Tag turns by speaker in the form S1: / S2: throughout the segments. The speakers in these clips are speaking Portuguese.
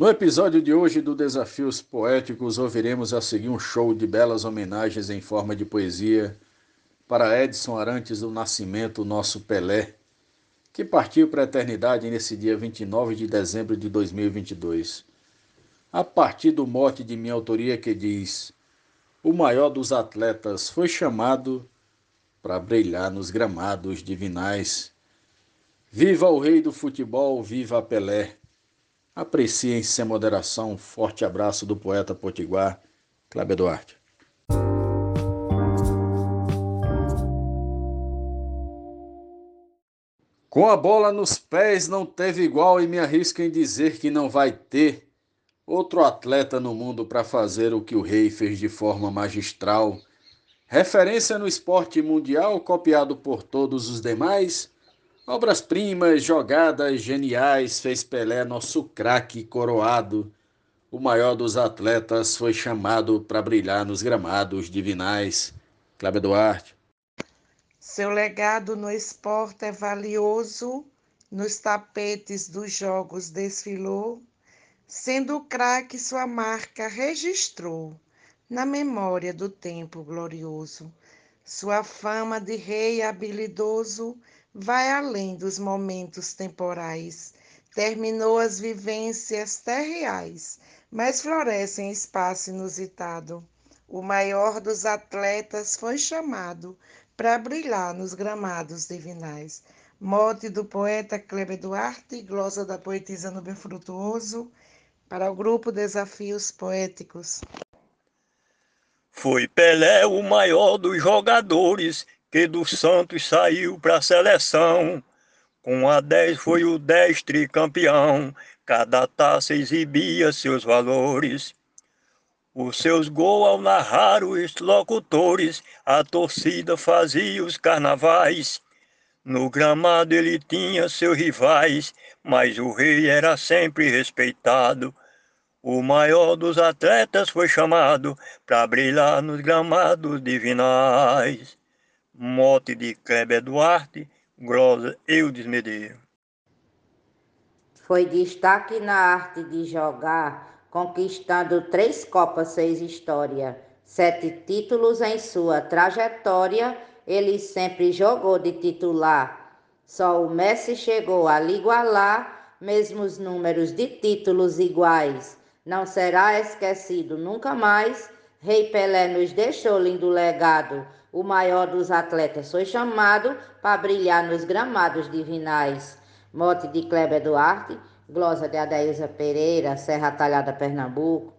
S1: No episódio de hoje do Desafios Poéticos, ouviremos a seguir um show de belas homenagens em forma de poesia para Edson Arantes do Nascimento, nosso Pelé, que partiu para a eternidade nesse dia 29 de dezembro de 2022. A partir do mote de minha autoria que diz: O maior dos atletas foi chamado para brilhar nos gramados divinais. Viva o rei do futebol, viva Pelé! Apreciem sem moderação. Um forte abraço do poeta potiguar, Cláudio Duarte. Com a bola nos pés não teve igual e me arrisco em dizer que não vai ter outro atleta no mundo para fazer o que o rei fez de forma magistral. Referência no esporte mundial, copiado por todos os demais Obras-primas, jogadas geniais, fez Pelé nosso craque coroado. O maior dos atletas foi chamado para brilhar nos gramados divinais. Cláudio Duarte.
S2: Seu legado no esporte é valioso, nos tapetes dos jogos desfilou, sendo craque sua marca registrou na memória do tempo glorioso. Sua fama de rei habilidoso vai além dos momentos temporais. Terminou as vivências terreais, mas floresce em espaço inusitado. O maior dos atletas foi chamado para brilhar nos gramados divinais. Mote do poeta Kleber Duarte, glosa da poetisa Nubem Frutuoso, para o grupo Desafios Poéticos.
S3: Foi Pelé o maior dos jogadores que do Santos saiu para a seleção. Com a 10 foi o 10 tricampeão, cada taça exibia seus valores. Os seus gols ao narrar os locutores, a torcida fazia os carnavais. No gramado ele tinha seus rivais, mas o rei era sempre respeitado. O maior dos atletas foi chamado para brilhar nos gramados divinais. Mote de Kleber Duarte, Glosa Eudes Medeiros.
S4: Foi destaque na arte de jogar, conquistando três Copas fez história, sete títulos em sua trajetória, ele sempre jogou de titular. Só o Messi chegou a lhe igualar, mesmos números de títulos iguais. Não será esquecido nunca mais. Rei Pelé nos deixou lindo legado o maior dos atletas, foi chamado para brilhar nos gramados divinais. Mote de Kleber Duarte, glosa de Adaísa Pereira, Serra Talhada, Pernambuco.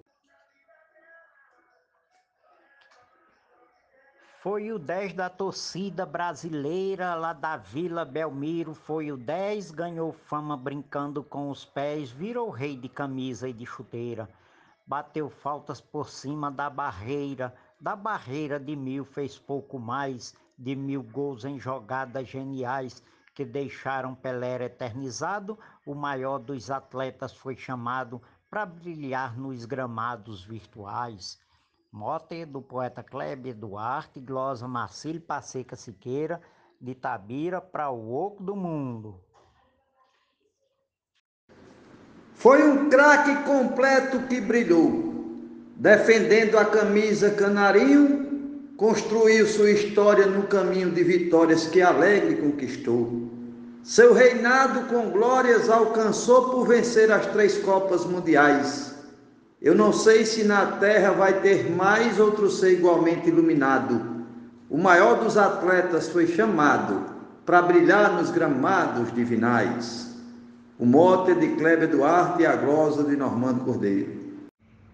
S5: Foi o 10 da torcida brasileira lá da Vila Belmiro. Foi o 10, ganhou fama brincando com os pés, virou rei de camisa e de chuteira. Bateu faltas por cima da barreira, da barreira de mil fez pouco mais de mil gols em jogadas geniais que deixaram Pelé eternizado. O maior dos atletas foi chamado para brilhar nos gramados virtuais. Mote do poeta Kleber Duarte, glosa Marcílio Passeca Siqueira, de Tabira para o oco do mundo.
S6: Foi um craque completo que brilhou defendendo a camisa canarinho, construiu sua história no caminho de vitórias que alegre conquistou. Seu reinado com glórias alcançou por vencer as três Copas Mundiais. Eu não sei se na terra vai ter mais outro ser igualmente iluminado. O maior dos atletas foi chamado para brilhar nos gramados divinais. O mote de Kleber Duarte e a glosa de Normando Cordeiro.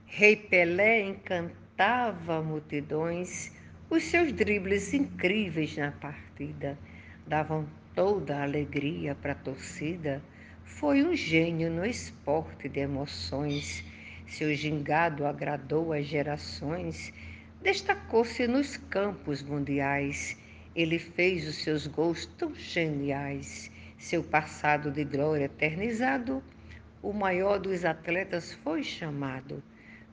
S7: Rei Pelé encantava multidões, os seus dribles incríveis na partida davam toda a alegria para a torcida. Foi um gênio no esporte de emoções. Seu gingado agradou as gerações, destacou-se nos campos mundiais. Ele fez os seus gols tão geniais. Seu passado de glória eternizado, o maior dos atletas foi chamado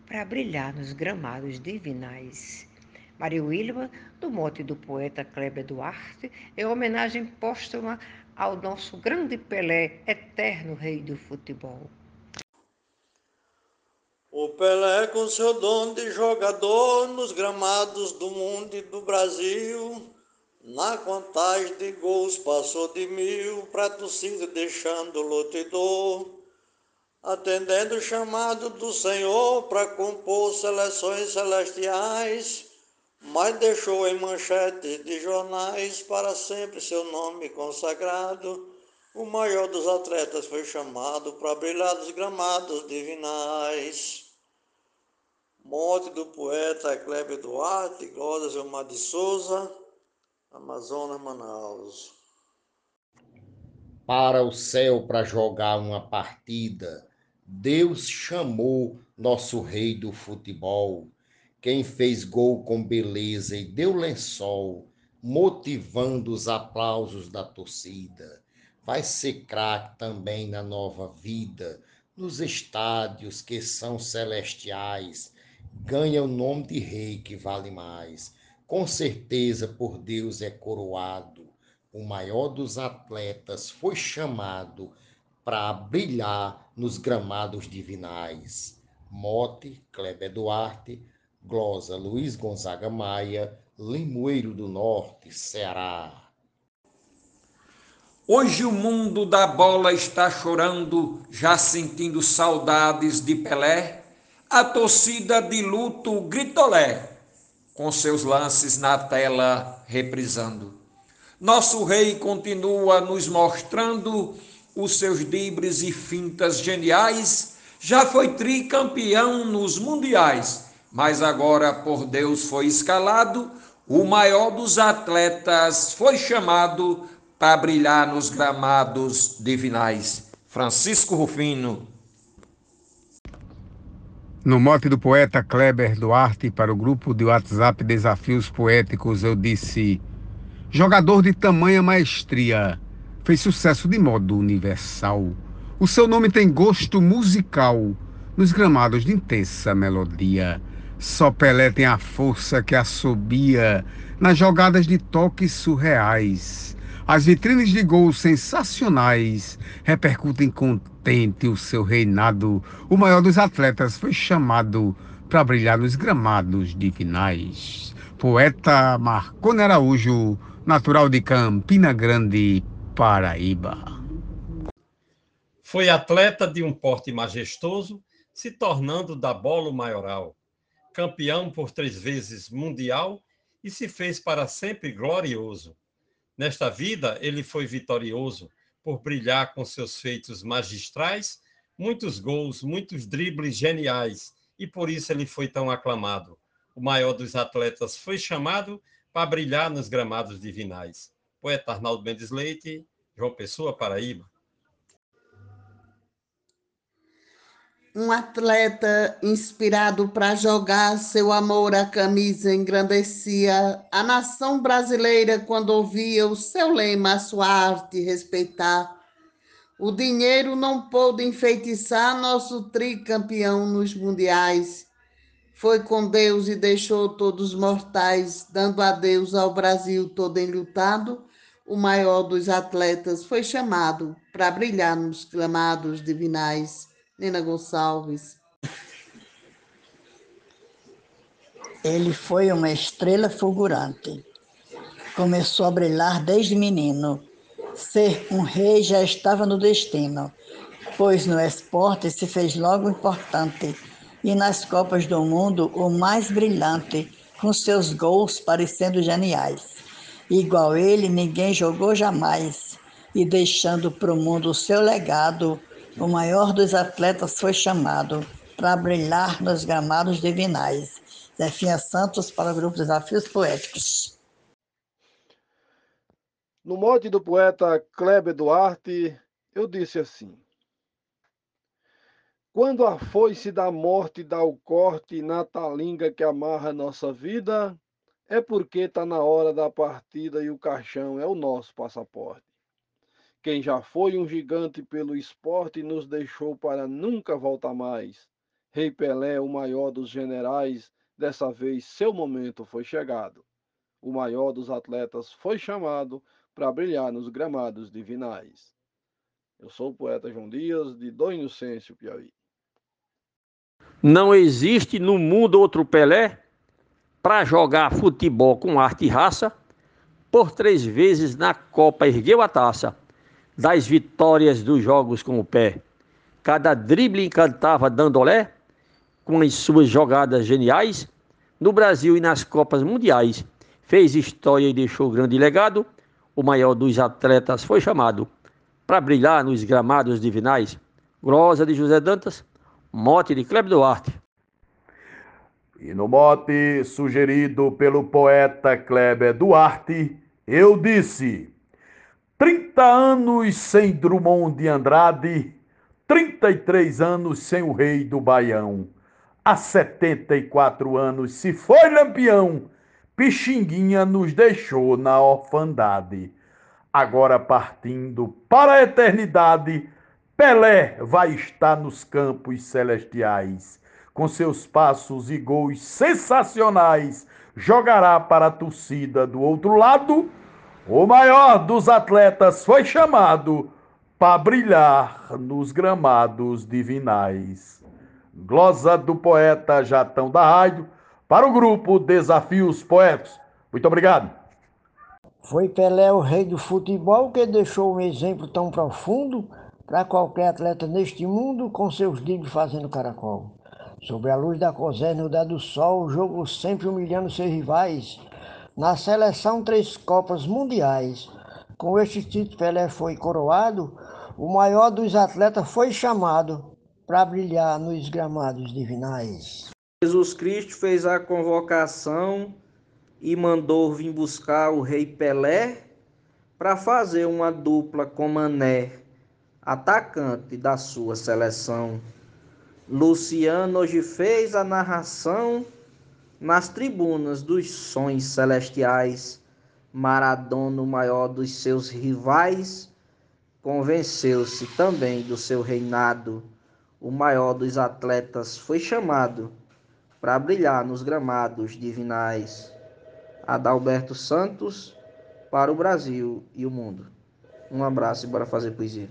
S7: para brilhar nos gramados divinais. Maria Wilma, do mote do poeta Kleber Duarte, é homenagem póstuma ao nosso grande Pelé, eterno rei do futebol.
S6: O Pelé, com seu dom de jogador nos gramados do mundo e do Brasil, na contagem de gols passou de mil para torcida deixando lotidor, atendendo o chamado do Senhor para compor seleções celestiais, mas deixou em manchetes de jornais para sempre seu nome consagrado. O maior dos atletas foi chamado para brilhar dos gramados divinais. Morte do poeta Kleber Duarte, Glória Gilmar de Souza, Amazonas, Manaus.
S8: Para o céu para jogar uma partida, Deus chamou nosso rei do futebol. Quem fez gol com beleza e deu lençol, motivando os aplausos da torcida. Vai ser craque também na nova vida, nos estádios que são celestiais ganha o nome de rei que vale mais. Com certeza por Deus é coroado. O maior dos atletas foi chamado para brilhar nos gramados divinais. Mote, Kleber Duarte, Glosa Luiz Gonzaga Maia, Limoeiro do Norte, Ceará.
S9: Hoje o mundo da bola está chorando, já sentindo saudades de Pelé a torcida de luto gritolé, com seus lances na tela reprisando. Nosso rei continua nos mostrando os seus dibres e fintas geniais, já foi tricampeão nos mundiais, mas agora por Deus foi escalado, o maior dos atletas foi chamado para brilhar nos gramados divinais. Francisco Rufino,
S10: no mote do poeta Kleber Duarte para o grupo de WhatsApp Desafios Poéticos, eu disse: Jogador de tamanha maestria, fez sucesso de modo universal. O seu nome tem gosto musical nos gramados de intensa melodia. Só Pelé tem a força que assobia nas jogadas de toques surreais. As vitrines de gols sensacionais repercutem contente o seu reinado. O maior dos atletas foi chamado para brilhar nos gramados divinais. Poeta Marcone Araújo, natural de Campina Grande, Paraíba.
S11: Foi atleta de um porte majestoso, se tornando da bola maioral. Campeão por três vezes mundial e se fez para sempre glorioso Nesta vida, ele foi vitorioso por brilhar com seus feitos magistrais, muitos gols, muitos dribles geniais, e por isso ele foi tão aclamado. O maior dos atletas foi chamado para brilhar nos gramados divinais. Poeta Arnaldo Mendes Leite, João Pessoa, Paraíba.
S12: Um atleta inspirado para jogar, seu amor à camisa engrandecia a nação brasileira quando ouvia o seu lema, a sua arte respeitar. O dinheiro não pôde enfeitiçar nosso tricampeão nos mundiais. Foi com Deus e deixou todos mortais, dando adeus ao Brasil todo enlutado. O maior dos atletas foi chamado para brilhar nos gramados divinais. Nina Gonçalves.
S13: Ele foi uma estrela fulgurante. Começou a brilhar desde menino. Ser um rei já estava no destino, pois no esporte se fez logo importante e nas Copas do Mundo o mais brilhante, com seus gols parecendo geniais. Igual ele, ninguém jogou jamais, e deixando para o mundo o seu legado, o maior dos atletas foi chamado para brilhar nos gramados divinais. Zefinha Santos para o grupo Desafios Poéticos.
S14: No mote do poeta Kleber Duarte, eu disse assim: Quando a foice da morte dá o corte na talinga que amarra nossa vida, é porque está na hora da partida e o caixão é o nosso passaporte. Quem já foi um gigante pelo esporte nos deixou para nunca voltar mais. Rei Pelé, o maior dos generais, dessa vez seu momento foi chegado. O maior dos atletas foi chamado para brilhar nos gramados divinais. Eu sou o poeta João Dias, de Dom Inocêncio, Piauí.
S15: Não existe no mundo outro Pelé para jogar futebol com arte e raça. Por três vezes na Copa ergueu a taça das vitórias dos jogos com o pé. Cada drible encantava dando olé com as suas jogadas geniais no Brasil e nas Copas Mundiais. Fez história e deixou grande legado. O maior dos atletas foi chamado para brilhar nos gramados divinais. Grosa de José Dantas, mote de Kleber Duarte.
S16: E no mote sugerido pelo poeta Kleber Duarte, eu disse: 30 anos sem Drummond de Andrade, 33 anos sem o rei do Baião. Há 74 anos se foi lampião, Pixinguinha nos deixou na orfandade. Agora partindo para a eternidade, Pelé vai estar nos campos celestiais. Com seus passos e gols sensacionais, jogará para a torcida do outro lado. O maior dos atletas foi chamado para brilhar nos gramados divinais. Glosa do poeta Jatão da Rádio, para o grupo Desafios Poetas. Muito obrigado.
S17: Foi Pelé o rei do futebol que deixou um exemplo tão profundo para qualquer atleta neste mundo com seus dribles fazendo caracol. Sobre a luz da coséria no do sol, o jogo sempre humilhando seus rivais. Na seleção, três Copas Mundiais. Com este título, Pelé foi coroado. O maior dos atletas foi chamado para brilhar nos gramados divinais.
S9: Jesus Cristo fez a convocação e mandou vir buscar o rei Pelé para fazer uma dupla com Mané, atacante da sua seleção. Luciano hoje fez a narração nas tribunas dos sonhos celestiais. Maradona, o maior dos seus rivais, convenceu-se também do seu reinado o maior dos atletas, foi chamado para brilhar nos gramados divinais. Adalberto Santos para o Brasil e o mundo. Um abraço e bora fazer poesia.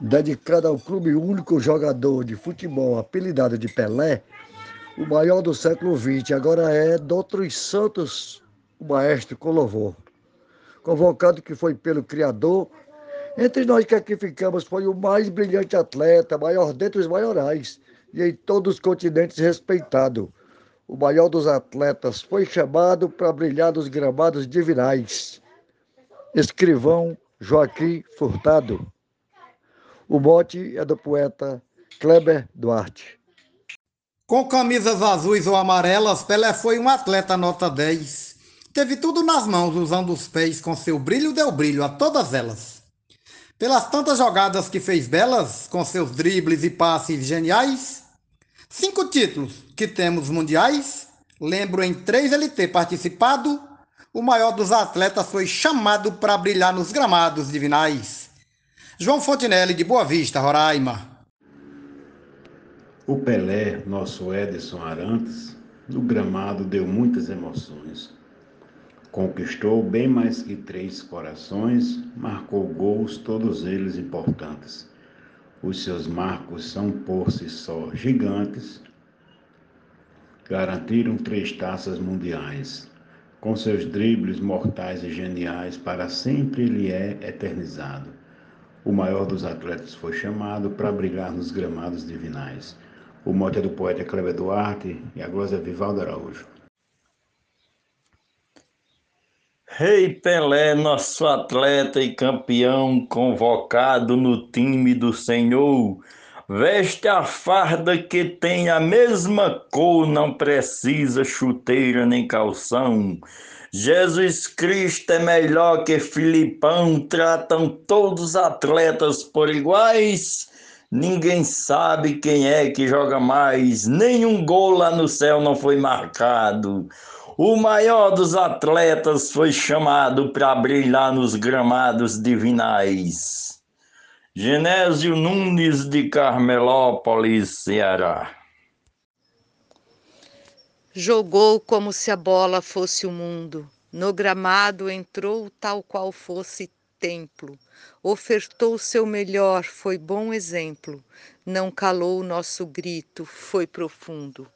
S5: Dedicado ao clube único jogador de futebol apelidado de Pelé, o maior do século XX, agora é Doutor Santos, o maestro com louvor. Convocado que foi pelo Criador entre nós que aqui ficamos, foi o mais brilhante atleta, maior dentre os maiorais, e em todos os continentes respeitado. O maior dos atletas foi chamado para brilhar nos gramados divinais. Escrivão Joaquim Furtado. O mote é do poeta Kleber Duarte.
S18: Com camisas azuis ou amarelas, Pelé foi um atleta nota 10. Teve tudo nas mãos, usando os pés, com seu brilho deu brilho a todas elas. Pelas tantas jogadas que fez belas, com seus dribles e passes geniais, cinco títulos que temos mundiais, lembro em três ele ter participado, o maior dos atletas foi chamado para brilhar nos gramados divinais. João Fontinelli, de Boa Vista, Roraima.
S19: O Pelé, nosso Edson Arantes, no gramado deu muitas emoções. Conquistou bem mais que três corações, marcou gols, todos eles importantes. Os seus marcos são por si só gigantes. Garantiram três taças mundiais. Com seus dribles mortais e geniais, para sempre ele é eternizado. O maior dos atletas foi chamado para brilhar nos gramados divinais. O mote é do poeta Cleber Duarte e a glosa é Vivaldo Araújo.
S20: Rei Pelé, nosso atleta e campeão, convocado no time do Senhor, veste a farda que tem a mesma cor, não precisa chuteira nem calção. Jesus Cristo é melhor que Filipão, tratam todos os atletas por iguais. Ninguém sabe quem é que joga mais, nenhum gol lá no céu não foi marcado. O maior dos atletas foi chamado para brilhar nos gramados divinais. Genésio Nunes de Carmelópolis, Ceará.
S3: Jogou como se a bola fosse o mundo. No gramado entrou tal qual fosse templo. Ofertou seu melhor, foi bom exemplo. não calou o nosso grito, foi profundo.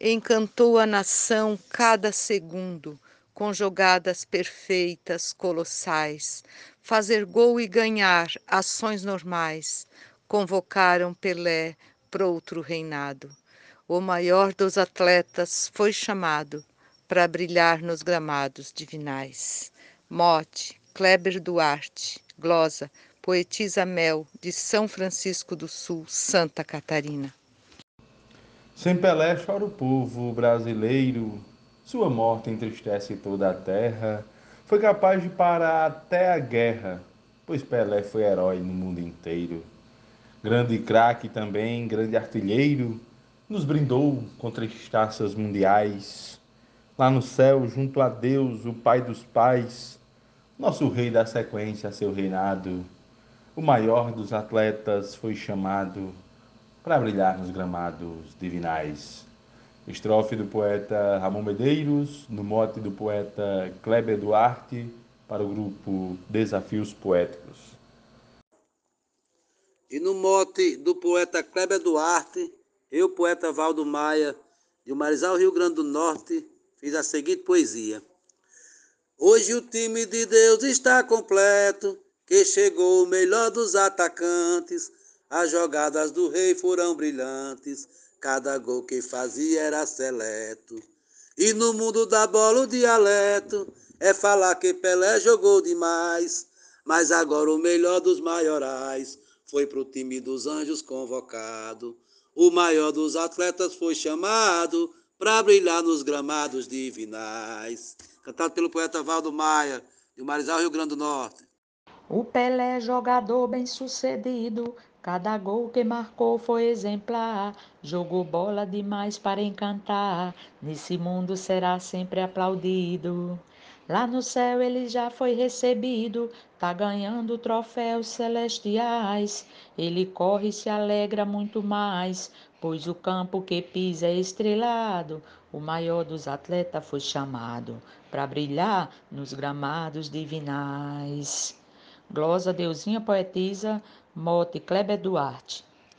S3: Encantou a nação cada segundo, com jogadas perfeitas, colossais. Fazer gol e ganhar, ações normais, convocaram Pelé para outro reinado. O maior dos atletas foi chamado para brilhar nos gramados divinais. Mote, Kleber Duarte, glosa, poetisa Mel, de São Francisco do Sul, Santa Catarina.
S21: Sem Pelé chora o povo brasileiro, sua morte entristece toda a terra. Foi capaz de parar até a guerra, pois Pelé foi herói no mundo inteiro. Grande craque também, grande artilheiro, nos brindou com três taças mundiais. Lá no céu, junto a Deus, o Pai dos Pais, nosso rei da sequência a seu reinado, o maior dos atletas foi chamado para brilhar nos gramados divinais. Estrofe do poeta Ramon Medeiros, no mote do poeta Kleber Duarte, para o grupo Desafios Poéticos.
S6: E no mote do poeta Kleber Duarte, eu, poeta Valdo Maia, de Marizal, Rio Grande do Norte, fiz a seguinte poesia. Hoje o time de Deus está completo, que chegou o melhor dos atacantes. As jogadas do rei foram brilhantes, cada gol que fazia era seleto. E no mundo da bola o dialeto é falar que Pelé jogou demais, mas agora o melhor dos maiorais foi pro time dos anjos convocado. O maior dos atletas foi chamado para brilhar nos gramados divinais. Cantado pelo poeta Valdo Maia, de Marizal, Rio Grande do Norte.
S22: O Pelé, jogador bem sucedido, cada gol que marcou foi exemplar. Jogou bola demais para encantar, nesse mundo será sempre aplaudido. Lá no céu ele já foi recebido, tá ganhando troféus celestiais. Ele corre e se alegra muito mais, pois o campo que pisa é estrelado. O maior dos atletas foi chamado para brilhar nos gramados divinais. Glosa Deusinha Poetisa, mote Kleber Duarte.